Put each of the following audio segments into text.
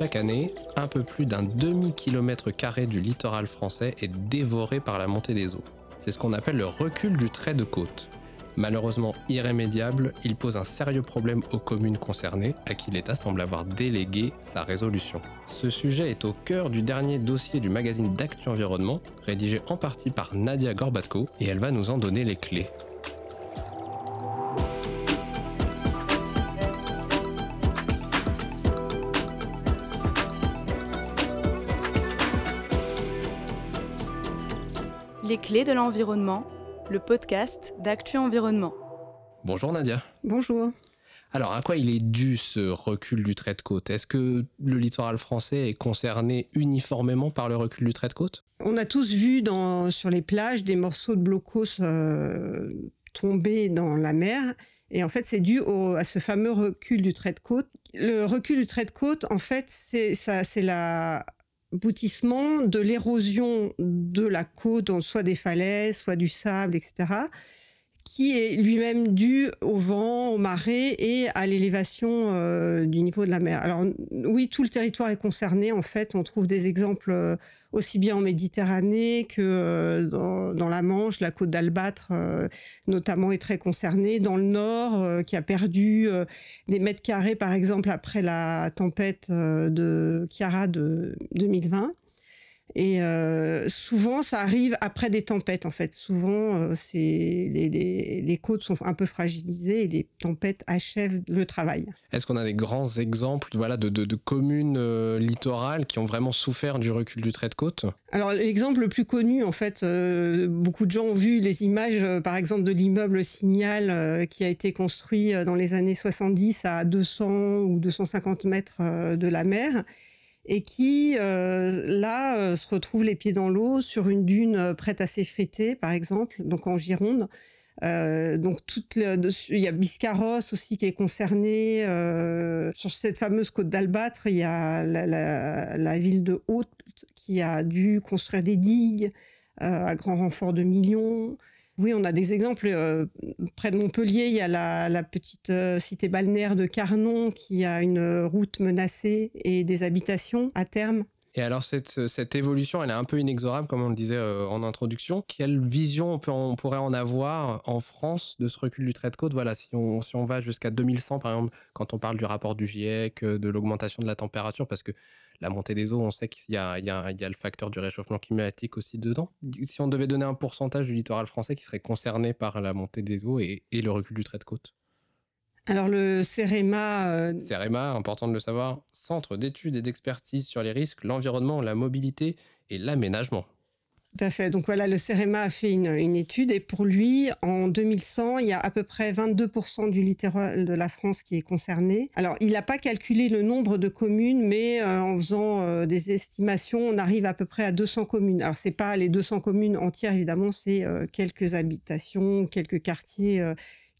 Chaque année, un peu plus d'un demi-kilomètre carré du littoral français est dévoré par la montée des eaux. C'est ce qu'on appelle le recul du trait de côte. Malheureusement irrémédiable, il pose un sérieux problème aux communes concernées, à qui l'État semble avoir délégué sa résolution. Ce sujet est au cœur du dernier dossier du magazine d'Actu Environnement, rédigé en partie par Nadia Gorbatko, et elle va nous en donner les clés. Clés de l'environnement, le podcast d'Actu Environnement. Bonjour Nadia. Bonjour. Alors, à quoi il est dû ce recul du trait de côte? Est-ce que le littoral français est concerné uniformément par le recul du trait de côte? On a tous vu dans, sur les plages des morceaux de blocos euh, tomber dans la mer. Et en fait, c'est dû à ce fameux recul du trait de côte. Le recul du trait de côte, en fait, c'est la aboutissement de l'érosion de la côte, soit des falaises, soit du sable, etc., qui est lui-même dû au vent, aux marées et à l'élévation euh, du niveau de la mer. Alors oui, tout le territoire est concerné. En fait, on trouve des exemples euh, aussi bien en Méditerranée que euh, dans, la Manche. La côte d'Albâtre, notamment, est très concernée. Dans le Nord, qui a perdu des mètres carrés, par exemple, après la tempête de Chiara de 2020. Et euh, souvent, ça arrive après des tempêtes, en fait. Souvent, euh, c'est les, les, les, côtes sont un peu fragilisées et les tempêtes achèvent le travail. Est-ce qu'on a des grands exemples voilà, de, de, de communes euh, littorales qui ont vraiment souffert du recul du trait de côte? Alors, l'exemple le plus connu, en fait, beaucoup de gens ont vu les images, par exemple, de l'immeuble Signal qui a été construit dans les années 70 à 200 ou 250 mètres de la mer et qui, euh, là, euh, se retrouve les pieds dans l'eau sur une dune euh, prête à s'effriter, par exemple, donc en Gironde. donc toute il y a Biscarrosse aussi qui est concerné. sur cette fameuse côte d'Albâtre, il y a la, ville de Haute qui a dû construire des digues à grand renfort de millions. Oui, on a des exemples. Euh, près de Montpellier, il y a la, petite euh, cité balnéaire de Carnon qui a une route menacée et des habitations à terme. Et alors cette, évolution, elle est un peu inexorable, comme on le disait euh, en introduction. Quelle vision on, pourrait en avoir en France de ce recul du trait de côte? Voilà, si on, si on va jusqu'à 2100, par exemple, quand on parle du rapport du GIEC, de l'augmentation de la température, parce que la montée des eaux, on sait qu'il y, a, le facteur du réchauffement climatique aussi dedans. Si on devait donner un pourcentage du littoral français qui serait concerné par la montée des eaux et, le recul du trait de côte? Alors le CEREMA... Euh, CEREMA, important de le savoir, Centre d'études et d'expertise sur les risques, l'environnement, la mobilité et l'aménagement. Tout à fait. Donc voilà, le CEREMA a fait une, étude et pour lui, en 2100, il y a à peu près 22% du littoral de la France qui est concerné. Alors, il n'a pas calculé le nombre de communes, mais euh, en faisant euh, des estimations, on arrive à peu près à 200 communes. Alors, c'est pas les 200 communes entières, évidemment, c'est euh, quelques habitations, quelques quartiers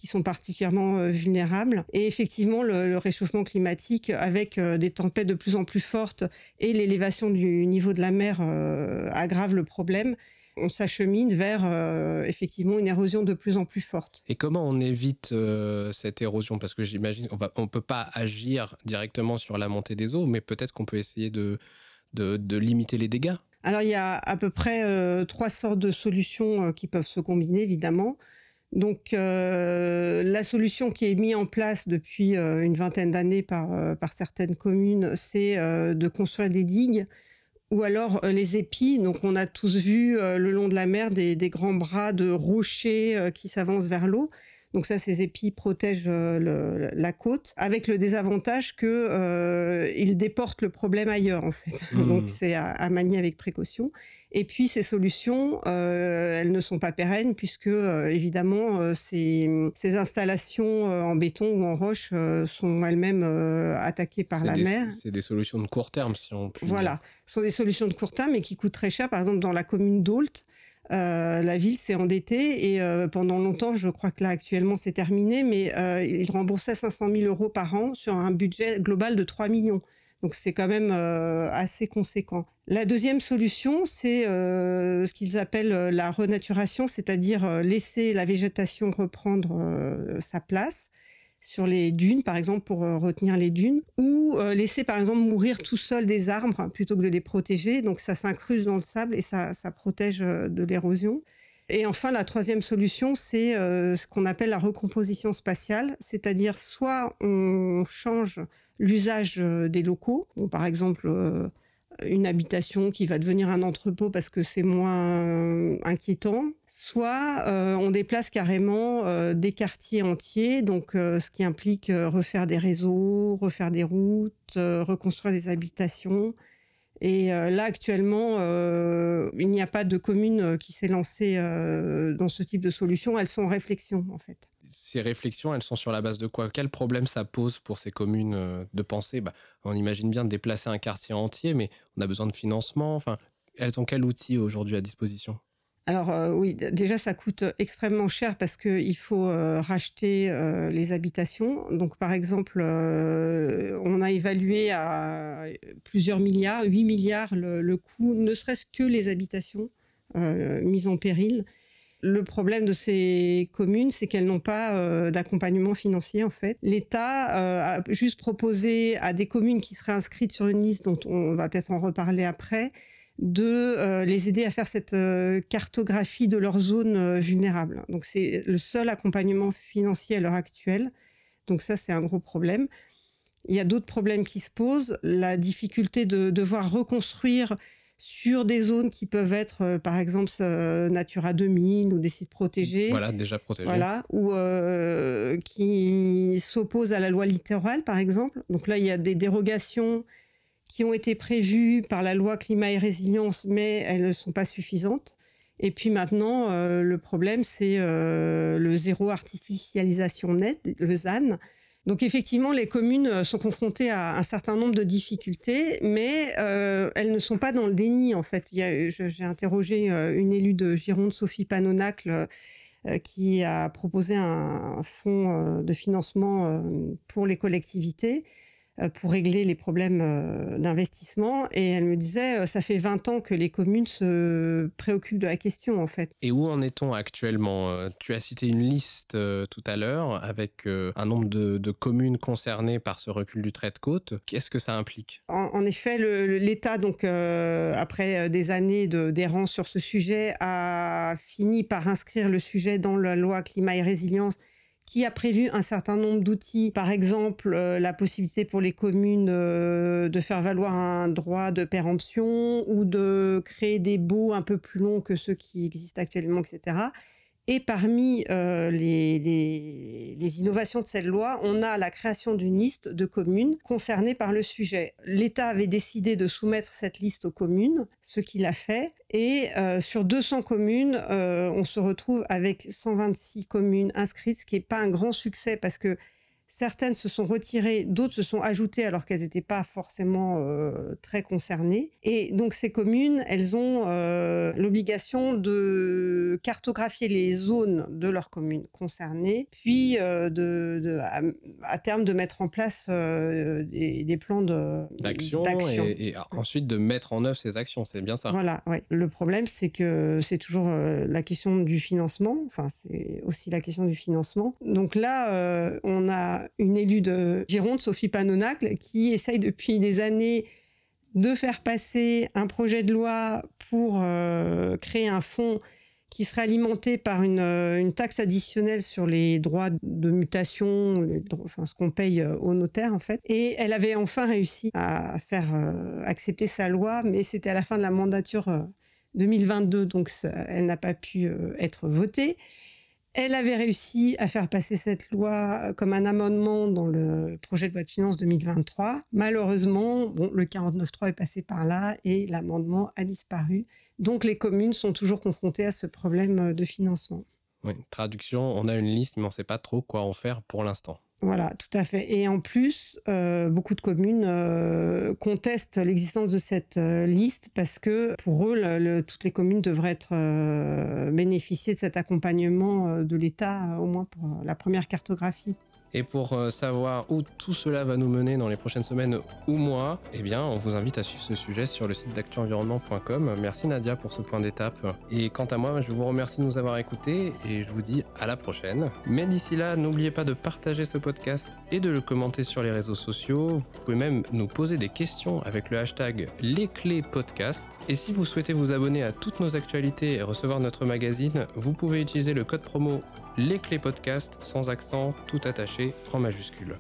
qui sont particulièrement euh, vulnérables. Et effectivement, le, réchauffement climatique, avec euh, des tempêtes de plus en plus fortes et l'élévation du niveau de la mer, euh, aggrave le problème on s'achemine vers effectivement une érosion de plus en plus forte. Et comment on évite cette érosion? Parce que j'imagine qu'on ne peut pas agir directement sur la montée des eaux, mais peut-être qu'on peut essayer de, de, limiter les dégâts. Alors il y a à peu près trois sortes de solutions qui peuvent se combiner, évidemment. Donc euh, la solution qui est mise en place depuis euh, une vingtaine d'années par, euh, certaines communes, c'est de construire des digues ou alors les épis. Donc on a tous vu le long de la mer des grands bras de rochers qui s'avancent vers l'eau. Donc ça, ces épis protègent euh, la côte, avec le désavantage que euh, ils déportent le problème ailleurs en fait. Hmm. Donc c'est à, manier avec précaution. Et puis ces solutions, euh, elles ne sont pas pérennes puisque évidemment ces, ces, installations en béton ou en roche sont elles-mêmes attaquées par la mer. C'est des solutions de court terme si on peut. Voilà, ce sont des solutions de court terme mais qui coûtent très cher. Par exemple, dans la commune d'Ault, euh, la ville s'est endettée et euh, pendant longtemps, je crois que là actuellement c'est terminé, mais euh, il remboursait 500 000 euros par an sur un budget global de 3 millions. Donc c'est quand même assez conséquent. La deuxième solution, c'est ce qu'ils appellent la renaturation, c'est-à-dire laisser la végétation reprendre sa place. Sur les dunes, par exemple, pour retenir les dunes, ou laisser, par exemple, mourir tout seul des arbres plutôt que de les protéger. Donc ça s'incruse dans le sable et ça, ça protège de l'érosion. Et enfin, la troisième solution, c'est ce qu'on appelle la recomposition spatiale, c'est-à-dire soit on change l'usage des locaux, par exemple une habitation qui va devenir un entrepôt parce que c'est moins euh, inquiétant, soit euh, on déplace carrément euh, des quartiers entiers, donc ce qui implique refaire des réseaux, refaire des routes, reconstruire des habitations. Et là, actuellement, il n'y a pas de commune qui s'est lancée dans ce type de solution. Elles sont en réflexion, en fait ces réflexions, elles sont sur la base de quoi? Quel problème ça pose pour ces communes euh, de penser bah, On imagine bien de déplacer un quartier entier, mais on a besoin de financement. Enfin, elles ont quel outil aujourd'hui à disposition? Alors euh, oui, déjà ça coûte extrêmement cher parce qu'il faut euh, racheter les habitations. Donc par exemple, on a évalué à plusieurs milliards, 8 milliards le, le coût, ne serait-ce que les habitations mises en péril. Le problème de ces communes, c'est qu'elles n'ont pas euh, d'accompagnement financier en fait. L'État euh, a juste proposé à des communes qui seraient inscrites sur une liste, dont on va peut-être en reparler après, de euh, les aider à faire cette cartographie de leurs zones vulnérables. Donc c'est le seul accompagnement financier à l'heure actuelle. Donc ça, c'est un gros problème. Il y a d'autres problèmes qui se posent. La difficulté de devoir reconstruire sur des zones qui peuvent être, euh, par exemple, euh, Natura 2000 ou des sites protégés. Voilà, déjà protégés. Voilà, ou euh, qui s'opposent à la loi littorale, par exemple. Donc là, il y a des dérogations qui ont été prévues par la loi climat et résilience, mais elles ne sont pas suffisantes. Et puis maintenant, le problème, c'est le zéro artificialisation nette, le ZAN, donc effectivement, les communes euh, sont confrontées à un certain nombre de difficultés, mais euh, elles ne sont pas dans le déni en fait. J'ai interrogé euh, une élue de Gironde, Sophie Panonacle, qui a proposé un fonds de financement pour les collectivités. Euh, pour régler les problèmes euh, d'investissement. Et elle me disait, euh, ça fait 20 ans que les communes se préoccupent de la question, en fait. Et où en est-on actuellement Tu as cité une liste tout à l'heure avec un nombre de, communes concernées par ce recul du trait de côte. Qu'est-ce que ça implique? En, effet, l'État, donc après des années d'errance sur ce sujet, a fini par inscrire le sujet dans la loi climat et résilience qui a prévu un certain nombre d'outils, par exemple euh, la possibilité pour les communes euh, de faire valoir un droit de péremption ou de créer des baux un peu plus longs que ceux qui existent actuellement, etc. Et parmi euh, les, innovations de cette loi, on a la création d'une liste de communes concernées par le sujet. L'État avait décidé de soumettre cette liste aux communes, ce qu'il a fait. Et euh, sur 200 communes, euh, on se retrouve avec 126 communes inscrites, ce qui n'est pas un grand succès parce que Certaines se sont retirées, d'autres se sont ajoutées alors qu'elles n'étaient pas forcément très concernées. Et donc ces communes, elles ont l'obligation de cartographier les zones de leurs communes concernées, puis euh, de, à, terme de mettre en place des, plans d'action et, et, ensuite de mettre en œuvre ces actions. C'est bien ça. Voilà. Le problème, c'est que c'est toujours la question du financement. Enfin, c'est aussi la question du financement. Donc là, on a une élue de Gironde, Sophie Panonacle, qui essaye depuis des années de faire passer un projet de loi pour euh, créer un fonds qui serait alimenté par euh, une, taxe additionnelle sur les droits de mutation, enfin, ce qu'on paye euh, aux notaires en fait. Et elle avait enfin réussi à faire accepter sa loi, mais c'était à la fin de la mandature 2022, donc elle n'a pas pu être votée. Elle avait réussi à faire passer cette loi euh, comme un amendement dans le projet de loi de finances 2023. Malheureusement, le 49.3 est passé par là et l'amendement a disparu. Donc les communes sont toujours confrontées à ce problème euh, de financement. Traduction, on a une liste, mais on ne sait pas trop quoi en faire pour l'instant. Voilà, tout à fait. Et en plus, euh, beaucoup de communes euh, contestent l'existence de cette euh, liste parce que pour eux, toutes les communes devraient être bénéficier de cet accompagnement de l'État, au moins pour la première cartographie. Et pour euh, savoir où tout cela va nous mener dans les prochaines semaines ou mois, eh bien, on vous invite à suivre ce sujet sur le site d'actuenvironnement.com. Merci Nadia pour ce point d'étape. Et quant à moi, je vous remercie de nous avoir écoutés et je vous dis à la prochaine. Mais d'ici là, n'oubliez pas de partager ce podcast et de le commenter sur les réseaux sociaux. Vous pouvez même nous poser des questions avec le hashtag les clés podcast. Et si vous souhaitez vous abonner à toutes nos actualités et recevoir notre magazine, vous pouvez utiliser le code promo les clés podcast sans accent, tout attaché en majuscule.